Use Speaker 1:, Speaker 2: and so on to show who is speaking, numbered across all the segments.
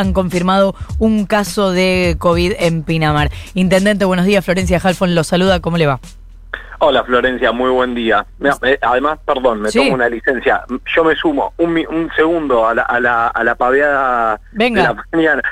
Speaker 1: han confirmado un caso de COVID en Pinamar. Intendente, buenos días. Florencia Halfon lo saluda. ¿Cómo le va?
Speaker 2: Hola Florencia, muy buen día. Eh, además, perdón, me tomo una licencia. Yo me sumo un, un segundo a la, a la, a la paveada
Speaker 1: Venga.
Speaker 2: de la mañana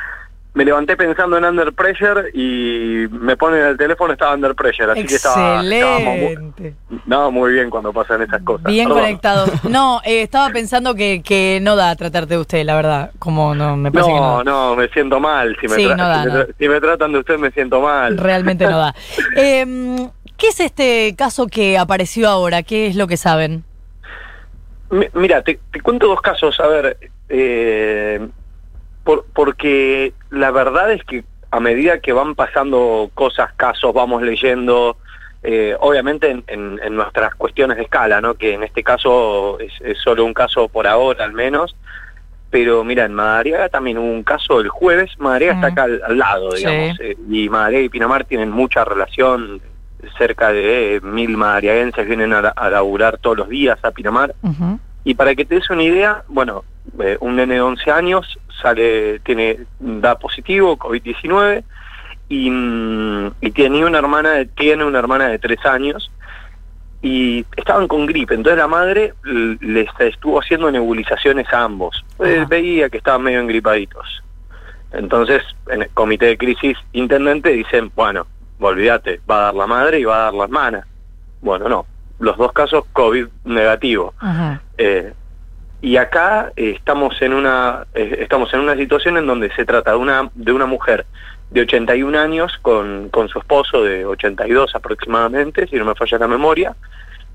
Speaker 2: me levanté pensando en Under Pressure y me ponen el teléfono, estaba Under Pressure, así
Speaker 1: que estaba... Excelente.
Speaker 2: No, muy bien cuando pasan esas cosas.
Speaker 1: Bien conectados. No, eh, estaba pensando que, que no da tratarte de usted, la verdad, como no, me parece
Speaker 2: no, no. me siento mal. Si me, si, me tratan de usted me siento mal.
Speaker 1: Realmente no da. Em, ¿Qué es este caso que apareció ahora? ¿Qué es lo que saben?
Speaker 2: mira, te, te, cuento dos casos. A ver, eh, porque la verdad es que a medida que van pasando cosas, casos, vamos leyendo, eh, obviamente en, nuestras cuestiones de escala, ¿no? que en este caso es, solo un caso por ahora al menos, pero mira, en Madariaga también hubo un caso el jueves, Madariaga está acá al, lado, digamos, eh, y Madariaga y Pinamar tienen mucha relación, cerca de mil madariaguenses vienen a, laburar todos los días a Pinamar, y para que te des una idea, bueno, eh, un nene de 11 años sale, tiene, da positivo, COVID-19, y, mm, y tenía una hermana, tiene una hermana de 3 años, y estaban con gripe, entonces la madre les estuvo haciendo nebulizaciones a ambos. Eh, veía que estaban medio engripaditos. Entonces, en el comité de crisis intendente dicen, bueno, olvídate, va a dar la madre y va a dar la hermana. Bueno, no, los dos casos COVID negativo. Eh, y acá estamos en una eh, estamos en una situación en donde se trata de una de una mujer de 81 años con, con su esposo de 82 aproximadamente, si no me falla la memoria,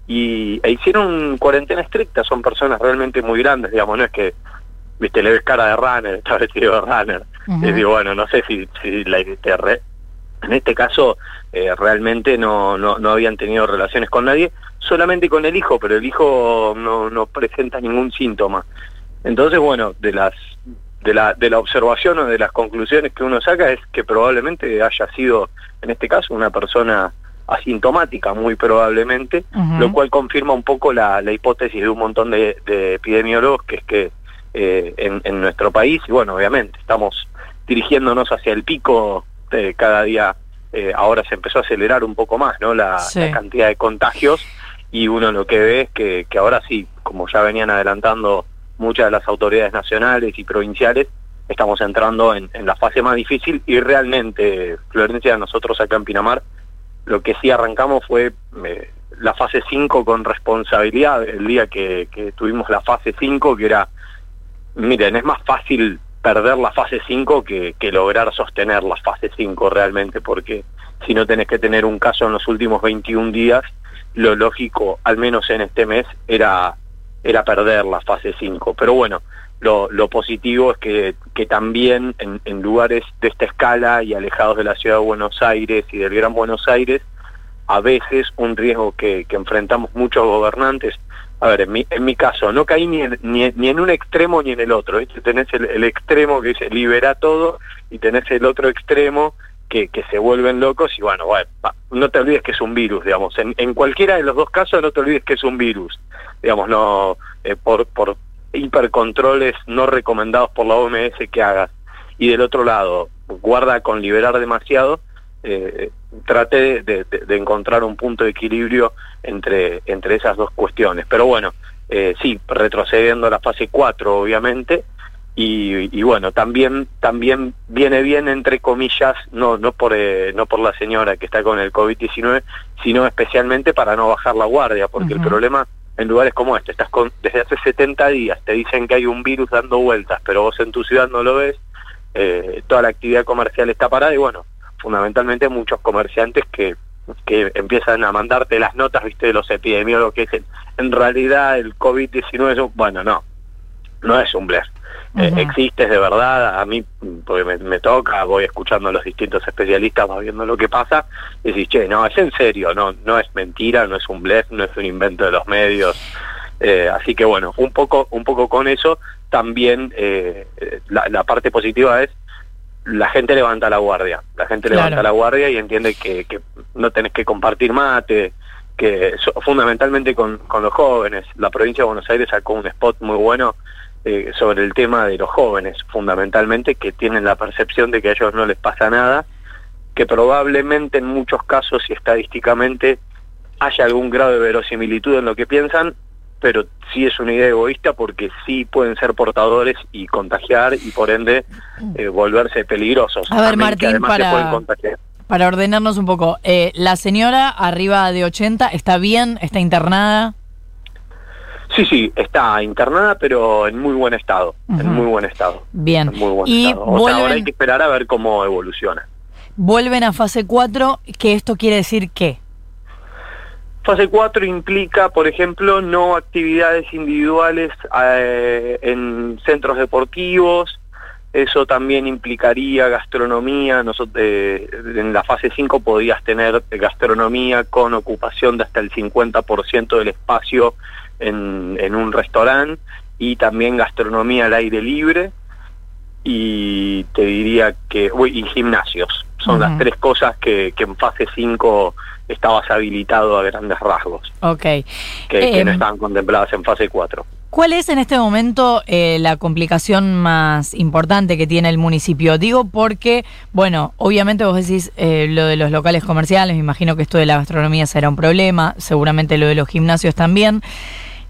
Speaker 2: y e hicieron cuarentena estricta, son personas realmente muy grandes, digamos, no es que viste le ves cara de runner, está vestido de runner. y digo, bueno, no sé si, si la, en este caso eh, realmente no, no, no habían tenido relaciones con nadie, solamente con el hijo, pero el hijo no, no presenta ningún síntoma. Entonces, bueno, de las de la, de la observación o de las conclusiones que uno saca es que probablemente haya sido, en este caso, una persona asintomática, muy probablemente, lo cual confirma un poco la, la hipótesis de un montón de, epidemiólogos, que es que eh, en, en, nuestro país, y bueno, obviamente, estamos dirigiéndonos hacia el pico de cada día, eh, ahora se empezó a acelerar un poco más, ¿no? La, la cantidad de contagios y uno lo que ve es que, ahora sí, como ya venían adelantando muchas de las autoridades nacionales y provinciales, estamos entrando en, la fase más difícil y realmente, Florencia, nosotros acá en Pinamar, lo que sí arrancamos fue eh, la fase 5 con responsabilidad, el día que, que tuvimos la fase 5, que era, miren, es más fácil perder la fase 5 que, que lograr sostener la fase 5 realmente, porque si no tenés que tener un caso en los últimos 21 días, lo lógico, al menos en este mes, era, era perder la fase 5. Pero bueno, lo, lo positivo es que, que también en, en, lugares de esta escala y alejados de la ciudad de Buenos Aires y del Gran Buenos Aires, a veces un riesgo que, que enfrentamos muchos gobernantes, a ver, en mi, en mi caso, no caí ni en, ni, ni en un extremo ni en el otro, tenés el, el extremo que se libera todo y tenés el otro extremo que, se vuelven locos y bueno, bueno, no te olvides que es un virus, digamos. En, cualquiera de los dos casos no te olvides que es un virus, digamos, no eh, por, por hipercontroles no recomendados por la OMS que hagas. Y del otro lado, guarda con liberar demasiado, eh, trate de, de, encontrar un punto de equilibrio entre, entre esas dos cuestiones. Pero bueno, eh, sí, retrocediendo a la fase 4, obviamente, y, bueno también también viene bien entre comillas no no por eh, no por la señora que está con el covid 19 sino especialmente para no bajar la guardia porque el problema en lugares como este estás con desde hace 70 días te dicen que hay un virus dando vueltas pero vos en tu ciudad no lo ves eh, toda la actividad comercial está parada y bueno fundamentalmente muchos comerciantes que que empiezan a mandarte las notas viste de los epidemiólogos que dicen en realidad el covid 19 bueno no no es un blef. Eh, existe de verdad, a mí, porque me, toca, voy escuchando a los distintos especialistas, va viendo lo que pasa, y decís, che, no, es en serio, no, no es mentira, no es un blef, no es un invento de los medios, eh, así que bueno, un poco, un poco con eso, también eh, la, parte positiva es la gente levanta la guardia, la gente levanta la guardia y entiende que, que no tenés que compartir mate, que fundamentalmente con, con los jóvenes, la provincia de Buenos Aires sacó un spot muy bueno eh, sobre el tema de los jóvenes, fundamentalmente, que tienen la percepción de que a ellos no les pasa nada, que probablemente en muchos casos y estadísticamente haya algún grado de verosimilitud en lo que piensan, pero sí es una idea egoísta porque sí pueden ser portadores y contagiar y por ende eh, volverse peligrosos.
Speaker 1: A ver, Martín, para, para ordenarnos un poco, eh, la señora arriba de 80 está bien, está internada.
Speaker 2: Sí, sí, está internada, pero en muy buen estado, en muy buen estado.
Speaker 1: Bien.
Speaker 2: muy buen y estado. ahora hay que esperar a ver cómo evoluciona.
Speaker 1: Vuelven a fase 4, que esto quiere decir qué?
Speaker 2: Fase 4 implica, por ejemplo, no actividades individuales eh, en centros deportivos, eso también implicaría gastronomía, Nosotros, eh, en la fase 5 podías tener gastronomía con ocupación de hasta el 50% del espacio en, en un restaurante y también gastronomía al aire libre y te diría que, y gimnasios, son las tres cosas que, que en fase 5 estabas habilitado a grandes rasgos.
Speaker 1: Ok.
Speaker 2: Que, que no em, estaban contempladas en fase 4.
Speaker 1: ¿Cuál es en este momento eh, la complicación más importante que tiene el municipio? Digo porque, bueno, obviamente vos decís eh, lo de los locales comerciales, me imagino que esto de la gastronomía será un problema, seguramente lo de los gimnasios también.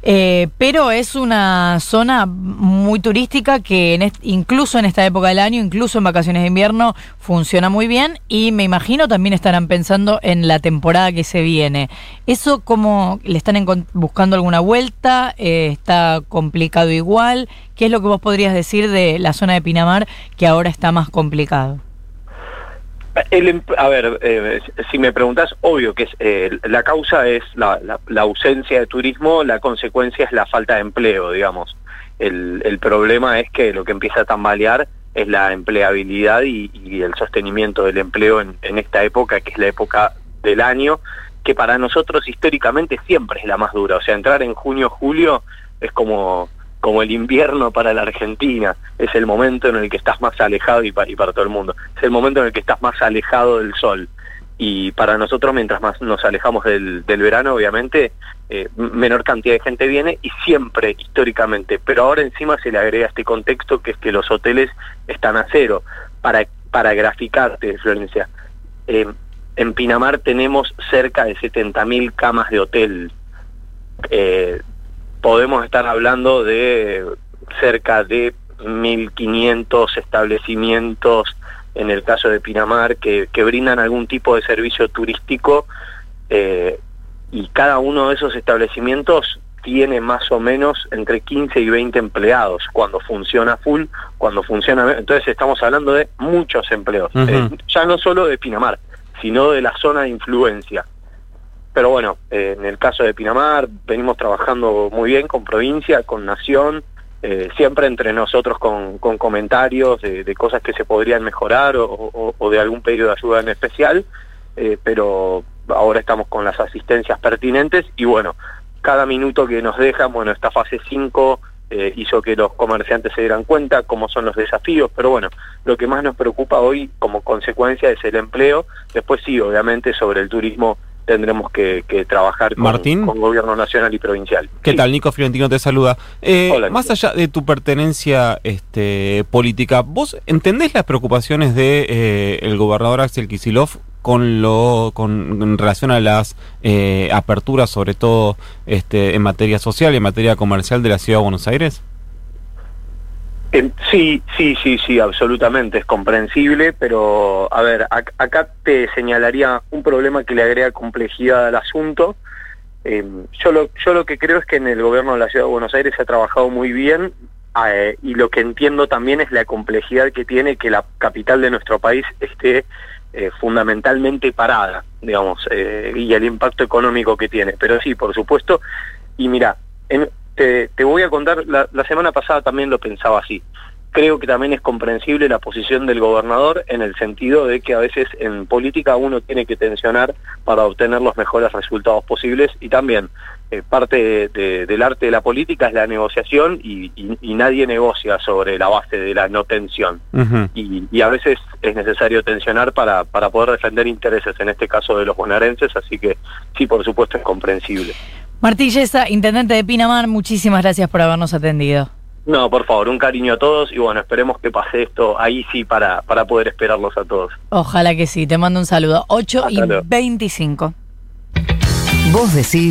Speaker 1: Eh, pero es una zona muy turística que incluso en esta época del año, incluso en vacaciones de invierno, funciona muy bien y me imagino también estarán pensando en la temporada que se viene. ¿Eso cómo le están buscando alguna vuelta? Eh, ¿Está complicado igual? ¿Qué es lo que vos podrías decir de la zona de Pinamar que ahora está más complicado?
Speaker 2: Em, a ver, eh, si me preguntas, obvio que es, eh, la causa es la, ausencia de turismo, la consecuencia es la falta de empleo, digamos. El, problema es que lo que empieza a tambalear es la empleabilidad y, el sostenimiento del empleo en, en, esta época, que es la época del año, que para nosotros históricamente siempre es la más dura. O sea, entrar en junio, julio es como como el invierno para la Argentina, es el momento en el que estás más alejado y para, para todo el mundo, es el momento en el que estás más alejado del sol. Y para nosotros, mientras más nos alejamos del, verano, obviamente, eh, menor cantidad de gente viene y siempre, históricamente. Pero ahora encima se le agrega este contexto que es que los hoteles están a cero. Para, para graficarte, Florencia, eh, en Pinamar tenemos cerca de 70.000 camas de hotel. Eh, podemos estar hablando de cerca de 1.500 establecimientos en el caso de Pinamar que, brindan algún tipo de servicio turístico eh, y cada uno de esos establecimientos tiene más o menos entre 15 y 20 empleados cuando funciona full, cuando funciona... Entonces estamos hablando de muchos empleos, eh, ya no solo de Pinamar, sino de la zona de influencia. Pero bueno, eh, en el caso de Pinamar venimos trabajando muy bien con provincia, con nación, eh, siempre entre nosotros con, comentarios de, cosas que se podrían mejorar o, de algún pedido de ayuda en especial, eh, pero ahora estamos con las asistencias pertinentes y bueno, cada minuto que nos dejan, bueno, esta fase 5 hizo que los comerciantes se dieran cuenta cómo son los desafíos, pero bueno, lo que más nos preocupa hoy como consecuencia es el empleo, después sí, obviamente sobre el turismo tendremos que, trabajar con,
Speaker 3: Martín.
Speaker 2: con gobierno nacional y provincial.
Speaker 3: ¿Qué tal? Nico Fiorentino te saluda. Eh, más allá de tu pertenencia este, política, ¿vos entendés las preocupaciones de eh, el gobernador Axel Kisilov con lo con en relación a las eh, aperturas, sobre todo este, en materia social y en materia comercial de la ciudad de Buenos Aires?
Speaker 2: Sí, sí, sí, sí, absolutamente, es comprensible, pero a ver, acá te señalaría un problema que le agrega complejidad al asunto. Em, yo, lo, yo lo que creo es que en el gobierno de la Ciudad de Buenos Aires se ha trabajado muy bien eh, y lo que entiendo también es la complejidad que tiene que la capital de nuestro país esté eh, fundamentalmente parada, digamos, eh, y el impacto económico que tiene. Pero sí, por supuesto, y mira, en, te, voy a contar, la, semana pasada también lo pensaba así. Creo que también es comprensible la posición del gobernador en el sentido de que a veces en política uno tiene que tensionar para obtener los mejores resultados posibles y también eh, parte del arte de la política es la negociación y, nadie negocia sobre la base de la no tensión. y, a veces es necesario tensionar para, para poder defender intereses, en este caso de los bonaerenses, así que sí, por supuesto, es comprensible.
Speaker 1: Martí Yesa, intendente de Pinamar, muchísimas gracias por habernos atendido.
Speaker 2: No, por favor, un cariño a todos y bueno, esperemos que pase esto ahí sí para, para poder esperarlos a todos.
Speaker 1: Ojalá que sí, te mando un saludo. 8 y 25.
Speaker 4: Vos decís...